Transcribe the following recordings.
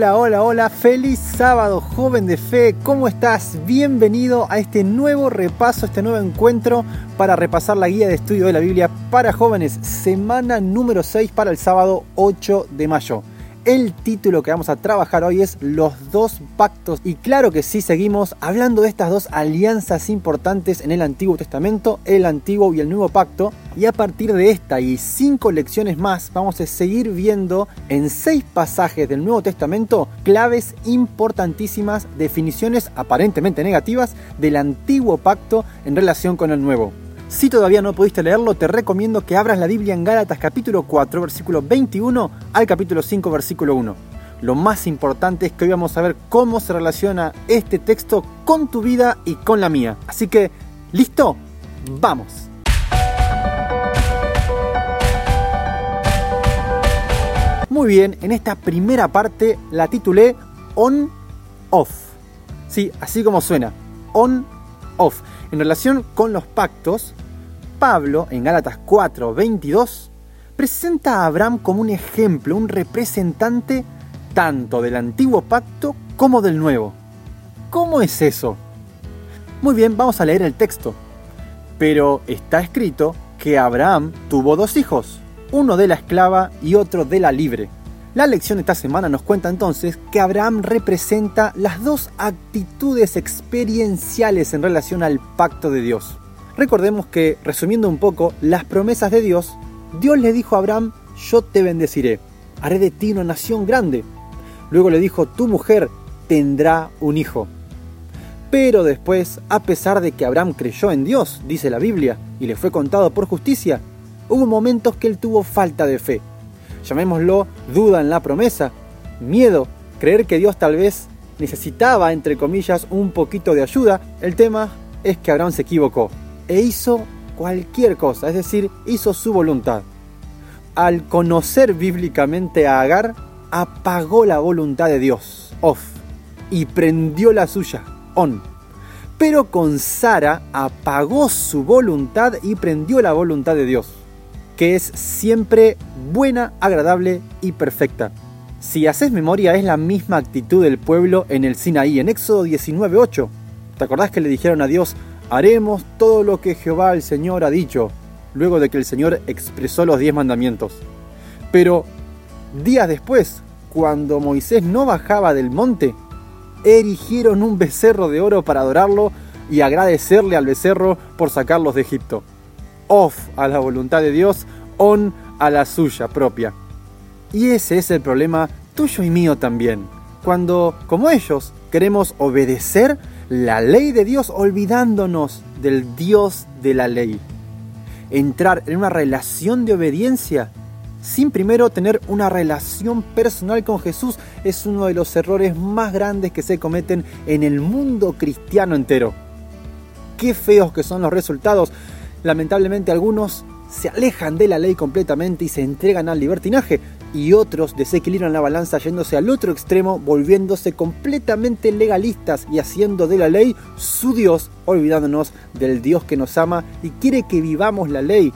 Hola, hola, hola, feliz sábado, joven de fe, ¿cómo estás? Bienvenido a este nuevo repaso, este nuevo encuentro para repasar la guía de estudio de la Biblia para jóvenes, semana número 6 para el sábado 8 de mayo. El título que vamos a trabajar hoy es Los dos pactos. Y claro que sí, seguimos hablando de estas dos alianzas importantes en el Antiguo Testamento, el Antiguo y el Nuevo Pacto. Y a partir de esta y cinco lecciones más, vamos a seguir viendo en seis pasajes del Nuevo Testamento claves importantísimas, definiciones aparentemente negativas del Antiguo Pacto en relación con el Nuevo. Si todavía no pudiste leerlo, te recomiendo que abras la Biblia en Gálatas capítulo 4, versículo 21 al capítulo 5, versículo 1. Lo más importante es que hoy vamos a ver cómo se relaciona este texto con tu vida y con la mía. Así que, ¿listo? ¡Vamos! Muy bien, en esta primera parte la titulé On Off. Sí, así como suena. On Off. En relación con los pactos, Pablo, en Gálatas 4, 22, presenta a Abraham como un ejemplo, un representante tanto del antiguo pacto como del nuevo. ¿Cómo es eso? Muy bien, vamos a leer el texto. Pero está escrito que Abraham tuvo dos hijos, uno de la esclava y otro de la libre. La lección de esta semana nos cuenta entonces que Abraham representa las dos actitudes experienciales en relación al pacto de Dios. Recordemos que, resumiendo un poco, las promesas de Dios, Dios le dijo a Abraham, yo te bendeciré, haré de ti una nación grande. Luego le dijo, tu mujer tendrá un hijo. Pero después, a pesar de que Abraham creyó en Dios, dice la Biblia, y le fue contado por justicia, hubo momentos que él tuvo falta de fe. Llamémoslo duda en la promesa, miedo, creer que Dios tal vez necesitaba, entre comillas, un poquito de ayuda. El tema es que Abraham se equivocó e hizo cualquier cosa, es decir, hizo su voluntad. Al conocer bíblicamente a Agar, apagó la voluntad de Dios, off, y prendió la suya, on. Pero con Sara apagó su voluntad y prendió la voluntad de Dios, que es siempre buena, agradable y perfecta. Si haces memoria, es la misma actitud del pueblo en el Sinaí, en Éxodo 19:8. ¿Te acordás que le dijeron a Dios, haremos todo lo que Jehová el Señor ha dicho, luego de que el Señor expresó los diez mandamientos. Pero días después, cuando Moisés no bajaba del monte, erigieron un becerro de oro para adorarlo y agradecerle al becerro por sacarlos de Egipto. Off a la voluntad de Dios, on a la suya propia. Y ese es el problema tuyo y mío también. Cuando, como ellos, queremos obedecer la ley de Dios olvidándonos del Dios de la ley. Entrar en una relación de obediencia sin primero tener una relación personal con Jesús es uno de los errores más grandes que se cometen en el mundo cristiano entero. Qué feos que son los resultados. Lamentablemente algunos se alejan de la ley completamente y se entregan al libertinaje, y otros desequilibran la balanza yéndose al otro extremo, volviéndose completamente legalistas y haciendo de la ley su Dios, olvidándonos del Dios que nos ama y quiere que vivamos la ley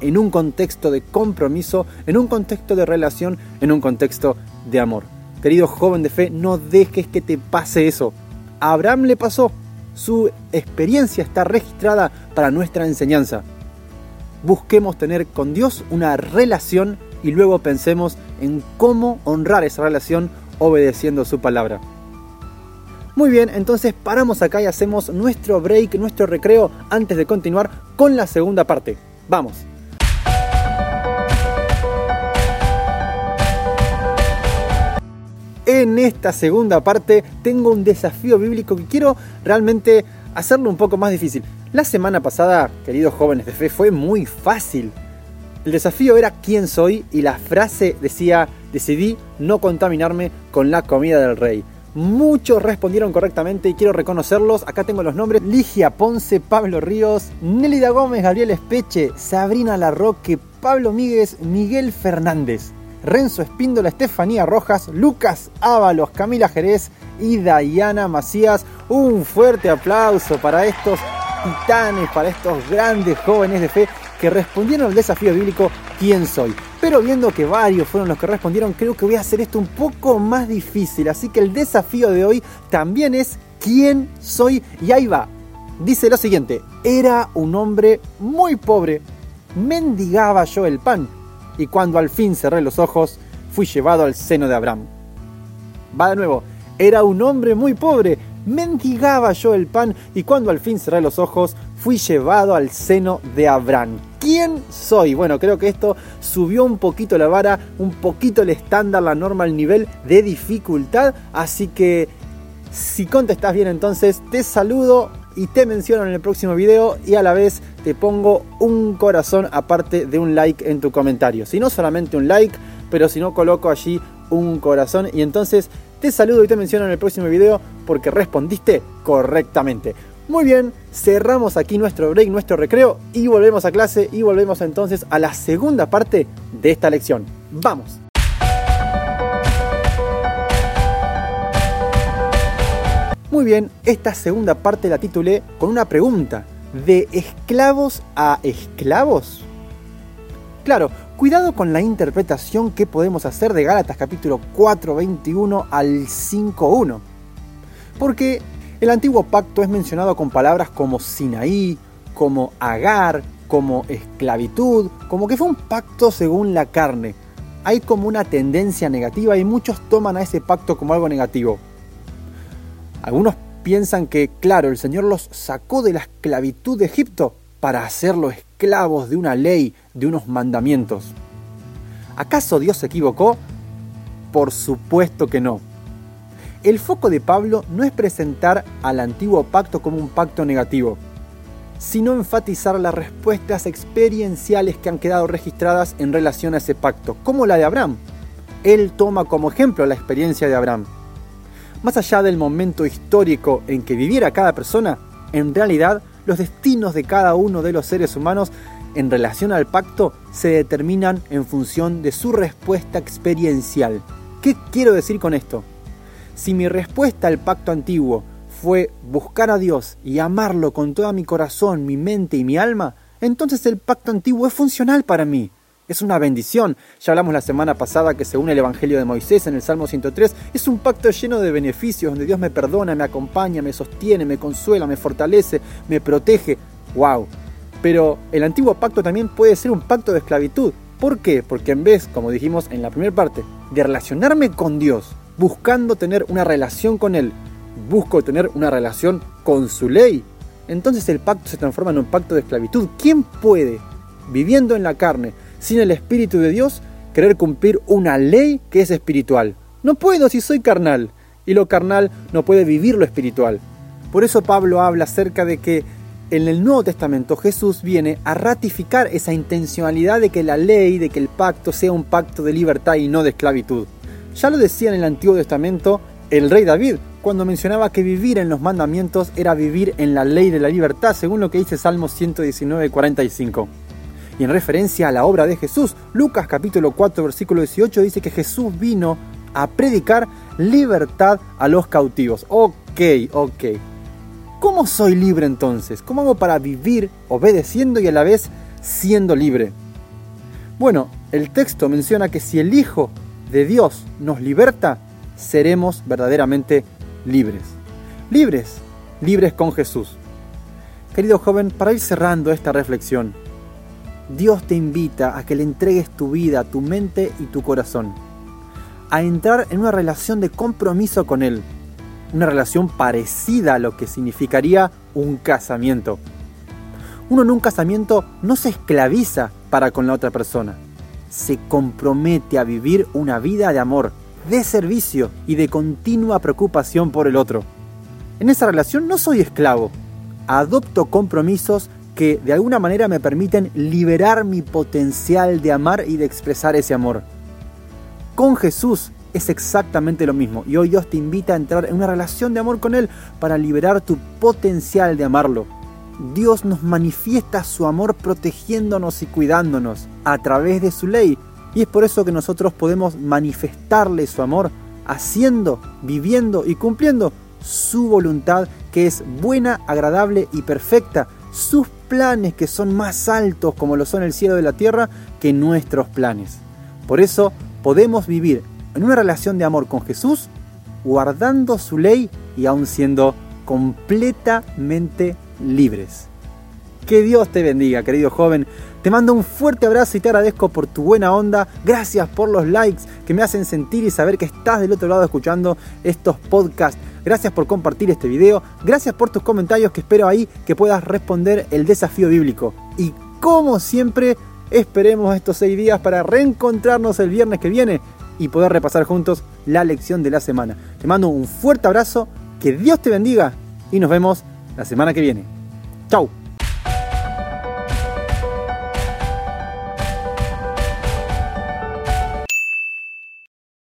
en un contexto de compromiso, en un contexto de relación, en un contexto de amor. Querido joven de fe, no dejes que te pase eso. A Abraham le pasó. Su experiencia está registrada para nuestra enseñanza. Busquemos tener con Dios una relación y luego pensemos en cómo honrar esa relación obedeciendo su palabra. Muy bien, entonces paramos acá y hacemos nuestro break, nuestro recreo antes de continuar con la segunda parte. Vamos. En esta segunda parte tengo un desafío bíblico que quiero realmente hacerlo un poco más difícil. La semana pasada, queridos jóvenes de fe, fue muy fácil. El desafío era quién soy y la frase decía, decidí no contaminarme con la comida del rey. Muchos respondieron correctamente y quiero reconocerlos. Acá tengo los nombres. Ligia Ponce, Pablo Ríos, Nélida Gómez, Gabriel Espeche, Sabrina Larroque, Pablo Míguez, Miguel Fernández, Renzo Espíndola, Estefanía Rojas, Lucas Ábalos, Camila Jerez y Dayana Macías. Un fuerte aplauso para estos titanes, para estos grandes jóvenes de fe que respondieron al desafío bíblico ¿Quién soy? Pero viendo que varios fueron los que respondieron, creo que voy a hacer esto un poco más difícil. Así que el desafío de hoy también es ¿quién soy? Y ahí va. Dice lo siguiente, era un hombre muy pobre, mendigaba yo el pan, y cuando al fin cerré los ojos, fui llevado al seno de Abraham. Va de nuevo, era un hombre muy pobre, mendigaba yo el pan, y cuando al fin cerré los ojos, fui llevado al seno de Abraham. ¿Quién soy? Bueno, creo que esto subió un poquito la vara, un poquito el estándar, la norma, el nivel de dificultad. Así que si contestas bien entonces, te saludo y te menciono en el próximo video y a la vez te pongo un corazón aparte de un like en tu comentario. Si no solamente un like, pero si no coloco allí un corazón y entonces te saludo y te menciono en el próximo video porque respondiste correctamente. Muy bien, cerramos aquí nuestro break, nuestro recreo y volvemos a clase y volvemos entonces a la segunda parte de esta lección. ¡Vamos! Muy bien, esta segunda parte la titulé con una pregunta. ¿De esclavos a esclavos? Claro, cuidado con la interpretación que podemos hacer de Gálatas capítulo 4, 21 al 5.1. Porque el antiguo pacto es mencionado con palabras como Sinaí, como Agar, como esclavitud, como que fue un pacto según la carne. Hay como una tendencia negativa y muchos toman a ese pacto como algo negativo. Algunos piensan que, claro, el Señor los sacó de la esclavitud de Egipto para hacerlos esclavos de una ley, de unos mandamientos. ¿Acaso Dios se equivocó? Por supuesto que no. El foco de Pablo no es presentar al antiguo pacto como un pacto negativo, sino enfatizar las respuestas experienciales que han quedado registradas en relación a ese pacto, como la de Abraham. Él toma como ejemplo la experiencia de Abraham. Más allá del momento histórico en que viviera cada persona, en realidad los destinos de cada uno de los seres humanos en relación al pacto se determinan en función de su respuesta experiencial. ¿Qué quiero decir con esto? Si mi respuesta al pacto antiguo fue buscar a Dios y amarlo con toda mi corazón, mi mente y mi alma, entonces el pacto antiguo es funcional para mí. Es una bendición. Ya hablamos la semana pasada que según el Evangelio de Moisés en el Salmo 103, es un pacto lleno de beneficios donde Dios me perdona, me acompaña, me sostiene, me consuela, me fortalece, me protege. ¡Wow! Pero el antiguo pacto también puede ser un pacto de esclavitud. ¿Por qué? Porque en vez, como dijimos en la primera parte, de relacionarme con Dios, buscando tener una relación con Él, busco tener una relación con su ley, entonces el pacto se transforma en un pacto de esclavitud. ¿Quién puede, viviendo en la carne, sin el Espíritu de Dios, querer cumplir una ley que es espiritual? No puedo si soy carnal, y lo carnal no puede vivir lo espiritual. Por eso Pablo habla acerca de que en el Nuevo Testamento Jesús viene a ratificar esa intencionalidad de que la ley, de que el pacto sea un pacto de libertad y no de esclavitud. Ya lo decía en el Antiguo Testamento el rey David, cuando mencionaba que vivir en los mandamientos era vivir en la ley de la libertad, según lo que dice Salmo 119, 45. Y en referencia a la obra de Jesús, Lucas capítulo 4, versículo 18 dice que Jesús vino a predicar libertad a los cautivos. Ok, ok. ¿Cómo soy libre entonces? ¿Cómo hago para vivir obedeciendo y a la vez siendo libre? Bueno, el texto menciona que si el Hijo de Dios nos liberta, seremos verdaderamente libres. Libres, libres con Jesús. Querido joven, para ir cerrando esta reflexión, Dios te invita a que le entregues tu vida, tu mente y tu corazón, a entrar en una relación de compromiso con Él, una relación parecida a lo que significaría un casamiento. Uno en un casamiento no se esclaviza para con la otra persona, se compromete a vivir una vida de amor, de servicio y de continua preocupación por el otro. En esa relación no soy esclavo, adopto compromisos que de alguna manera me permiten liberar mi potencial de amar y de expresar ese amor. Con Jesús es exactamente lo mismo y hoy Dios te invita a entrar en una relación de amor con Él para liberar tu potencial de amarlo Dios nos manifiesta su amor protegiéndonos y cuidándonos a través de su ley. Y es por eso que nosotros podemos manifestarle su amor haciendo, viviendo y cumpliendo su voluntad que es buena, agradable y perfecta. Sus planes que son más altos como lo son el cielo de la tierra que nuestros planes. Por eso podemos vivir en una relación de amor con Jesús, guardando su ley y aún siendo completamente libres. Que Dios te bendiga, querido joven. Te mando un fuerte abrazo y te agradezco por tu buena onda. Gracias por los likes que me hacen sentir y saber que estás del otro lado escuchando estos podcasts. Gracias por compartir este video. Gracias por tus comentarios que espero ahí que puedas responder el desafío bíblico. Y como siempre, esperemos estos seis días para reencontrarnos el viernes que viene y poder repasar juntos la lección de la semana. Te mando un fuerte abrazo, que Dios te bendiga y nos vemos la semana que viene. Chau.